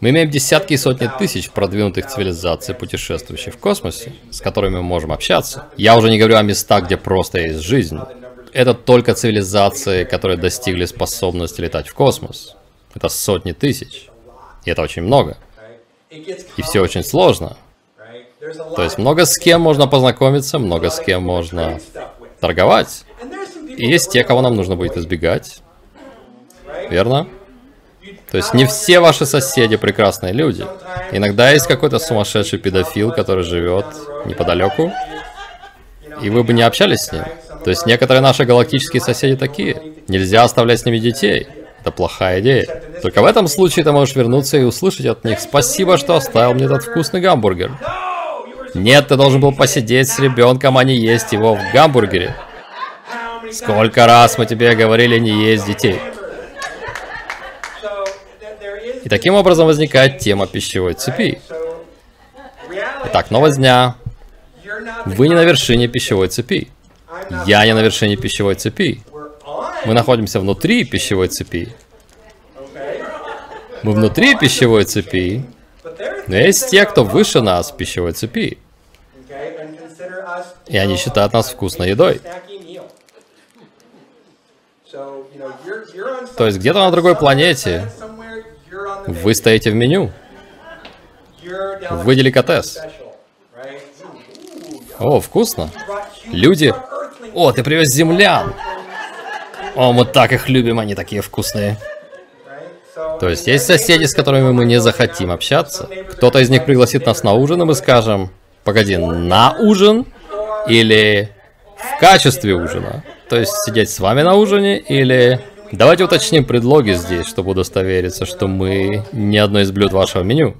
Мы имеем десятки и сотни тысяч продвинутых цивилизаций, путешествующих в космосе, с которыми мы можем общаться. Я уже не говорю о местах, где просто есть жизнь. Это только цивилизации, которые достигли способности летать в космос. Это сотни тысяч. И это очень много. И все очень сложно. То есть много с кем можно познакомиться, много с кем можно торговать. И есть те, кого нам нужно будет избегать. Верно? То есть не все ваши соседи прекрасные люди. Иногда есть какой-то сумасшедший педофил, который живет неподалеку, и вы бы не общались с ним. То есть некоторые наши галактические соседи такие. Нельзя оставлять с ними детей. Это плохая идея. Только в этом случае ты можешь вернуться и услышать от них «Спасибо, что оставил мне этот вкусный гамбургер». Нет, ты должен был посидеть с ребенком, а не есть его в гамбургере. Сколько раз мы тебе говорили не есть детей. И таким образом возникает тема пищевой цепи. Итак, новость дня. Вы не на вершине пищевой цепи. Я не на вершине пищевой цепи. Мы находимся внутри пищевой цепи. Мы внутри пищевой цепи, но есть те, кто выше нас в пищевой цепи. И они считают нас вкусной едой. То есть где-то на другой планете вы стоите в меню. Вы деликатес. О, вкусно. Люди... О, ты привез землян. О, мы так их любим, они такие вкусные. То есть есть соседи, с которыми мы не захотим общаться. Кто-то из них пригласит нас на ужин, и мы скажем, погоди, на ужин или качестве ужина? То есть сидеть с вами на ужине или Давайте уточним предлоги здесь, чтобы удостовериться, что мы не одно из блюд вашего меню.